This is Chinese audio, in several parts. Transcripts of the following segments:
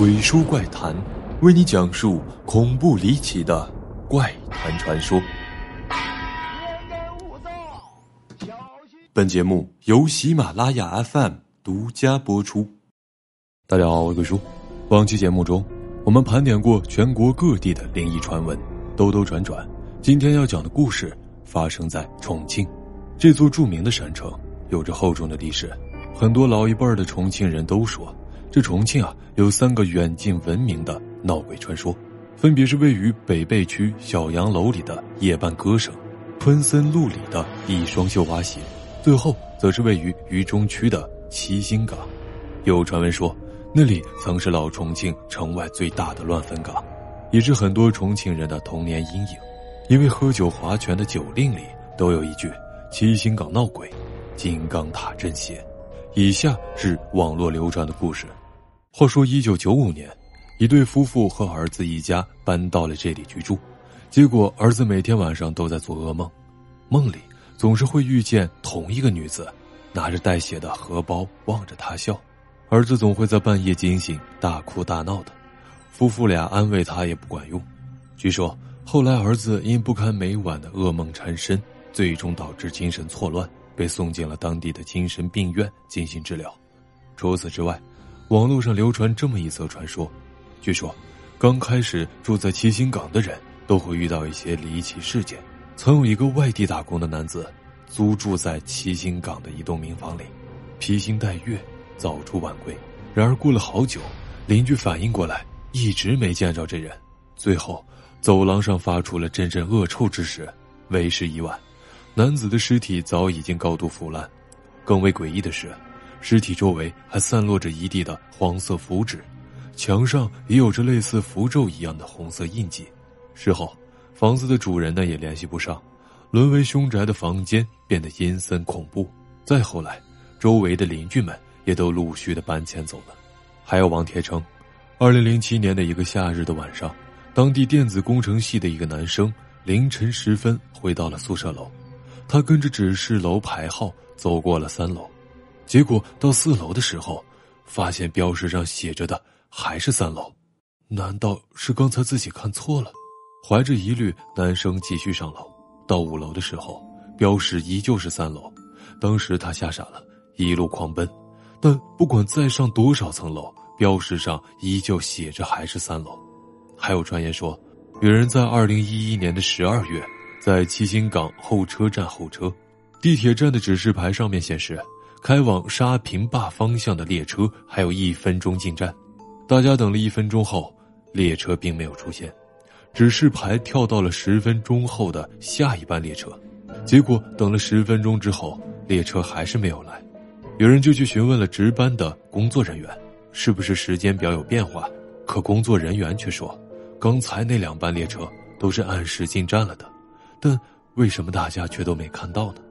鬼叔怪谈，为你讲述恐怖离奇的怪谈传说。本节目由喜马拉雅 FM 独家播出。大家好，我是鬼叔。往期节目中，我们盘点过全国各地的灵异传闻，兜兜转转。今天要讲的故事发生在重庆，这座著名的山城有着厚重的历史。很多老一辈的重庆人都说。这重庆啊，有三个远近闻名的闹鬼传说，分别是位于北碚区小洋楼里的夜半歌声，昆森路里的一双绣花鞋，最后则是位于渝中区的七星岗。有传闻说，那里曾是老重庆城外最大的乱坟岗，也是很多重庆人的童年阴影。因为喝酒划拳的酒令里都有一句“七星岗闹鬼，金刚塔镇邪”。以下是网络流传的故事。话说，一九九五年，一对夫妇和儿子一家搬到了这里居住。结果，儿子每天晚上都在做噩梦，梦里总是会遇见同一个女子，拿着带血的荷包望着他笑。儿子总会在半夜惊醒，大哭大闹的。夫妇俩安慰他也不管用。据说，后来儿子因不堪每晚的噩梦缠身，最终导致精神错乱，被送进了当地的精神病院进行治疗。除此之外，网络上流传这么一则传说，据说，刚开始住在七星岗的人都会遇到一些离奇事件。曾有一个外地打工的男子，租住在七星岗的一栋民房里，披星戴月，早出晚归。然而过了好久，邻居反应过来，一直没见着这人。最后，走廊上发出了阵阵恶臭之时，为时已晚，男子的尸体早已经高度腐烂。更为诡异的是。尸体周围还散落着一地的黄色符纸，墙上也有着类似符咒一样的红色印记。事后，房子的主人呢也联系不上，沦为凶宅的房间变得阴森恐怖。再后来，周围的邻居们也都陆续的搬迁走了。还有王铁称，二零零七年的一个夏日的晚上，当地电子工程系的一个男生凌晨时分回到了宿舍楼，他跟着指示楼牌号走过了三楼。结果到四楼的时候，发现标识上写着的还是三楼，难道是刚才自己看错了？怀着疑虑，男生继续上楼。到五楼的时候，标识依旧是三楼。当时他吓傻了，一路狂奔。但不管再上多少层楼，标识上依旧写着还是三楼。还有传言说，有人在二零一一年的十二月，在七星岗候车站候车，地铁站的指示牌上面显示。开往沙坪坝方向的列车还有一分钟进站，大家等了一分钟后，列车并没有出现，指示牌跳到了十分钟后的下一班列车，结果等了十分钟之后，列车还是没有来，有人就去询问了值班的工作人员，是不是时间表有变化？可工作人员却说，刚才那两班列车都是按时进站了的，但为什么大家却都没看到呢？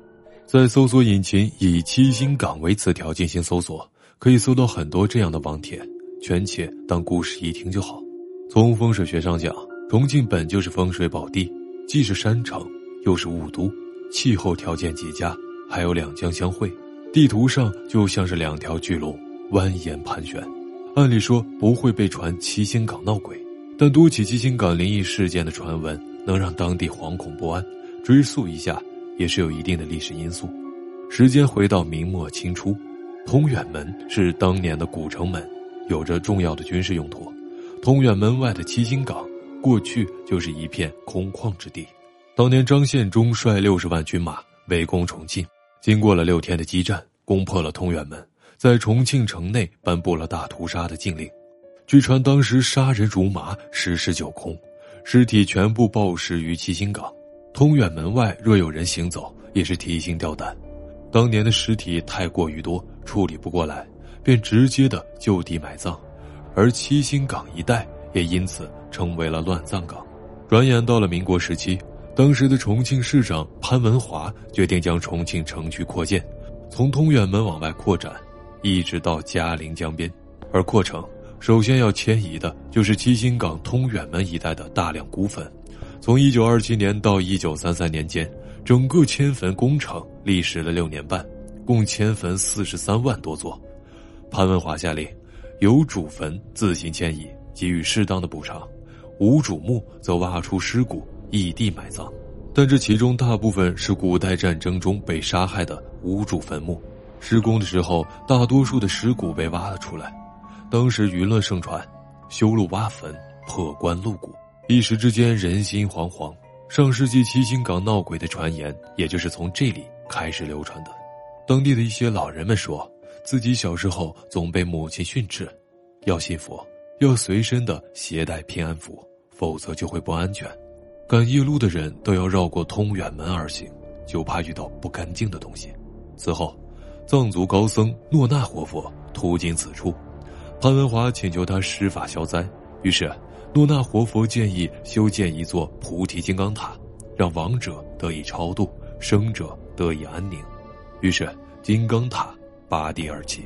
在搜索引擎以七星岗为词条进行搜索，可以搜到很多这样的网帖，全且当故事一听就好。从风水学上讲，重庆本就是风水宝地，既是山城，又是雾都，气候条件极佳，还有两江相汇，地图上就像是两条巨龙蜿蜒盘旋。按理说不会被传七星岗闹鬼，但多起七星岗灵异事件的传闻能让当地惶恐不安。追溯一下。也是有一定的历史因素。时间回到明末清初，通远门是当年的古城门，有着重要的军事用途。通远门外的七星岗，过去就是一片空旷之地。当年张献忠率六十万军马围攻重庆，经过了六天的激战，攻破了通远门，在重庆城内颁布了大屠杀的禁令。据传当时杀人如麻，十室九空，尸体全部暴尸于七星岗。通远门外若有人行走，也是提心吊胆。当年的尸体太过于多，处理不过来，便直接的就地埋葬。而七星岗一带也因此成为了乱葬岗。转眼到了民国时期，当时的重庆市长潘文华决定将重庆城区扩建，从通远门往外扩展，一直到嘉陵江边。而扩城首先要迁移的就是七星岗通远门一带的大量古坟。从一九二七年到一九三三年间，整个迁坟工程历时了六年半，共迁坟四十三万多座。潘文华下令，有主坟自行迁移，给予适当的补偿；无主墓则挖出尸骨，异地埋葬。但这其中大部分是古代战争中被杀害的无主坟墓。施工的时候，大多数的尸骨被挖了出来。当时舆论盛传，修路挖坟破棺露骨，一时之间人心惶惶。上世纪七星岗闹鬼的传言，也就是从这里开始流传的。当地的一些老人们说，自己小时候总被母亲训斥，要信佛，要随身的携带平安符，否则就会不安全。赶夜路的人都要绕过通远门而行，就怕遇到不干净的东西。此后。藏族高僧诺那活佛途经此处，潘文华请求他施法消灾。于是，诺那活佛建议修建一座菩提金刚塔，让亡者得以超度，生者得以安宁。于是，金刚塔拔地而起，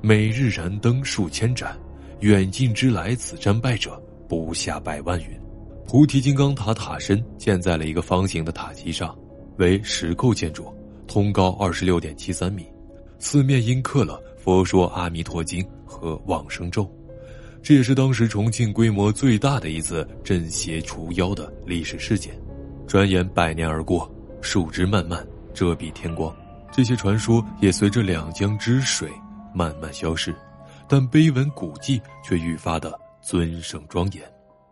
每日燃灯数千盏，远近之来此参拜者不下百万云。菩提金刚塔塔身建在了一个方形的塔基上，为石构建筑，通高二十六点七三米。四面阴刻了《佛说阿弥陀经》和往生咒，这也是当时重庆规模最大的一次镇邪除妖的历史事件。转眼百年而过，树枝漫漫遮蔽天光，这些传说也随着两江之水慢慢消失，但碑文古迹却愈发的尊盛庄严。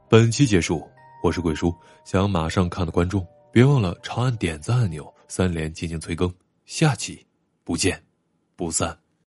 本期结束，我是鬼叔，想马上看的观众别忘了长按点赞按钮，三连进行催更，下期不见。不散。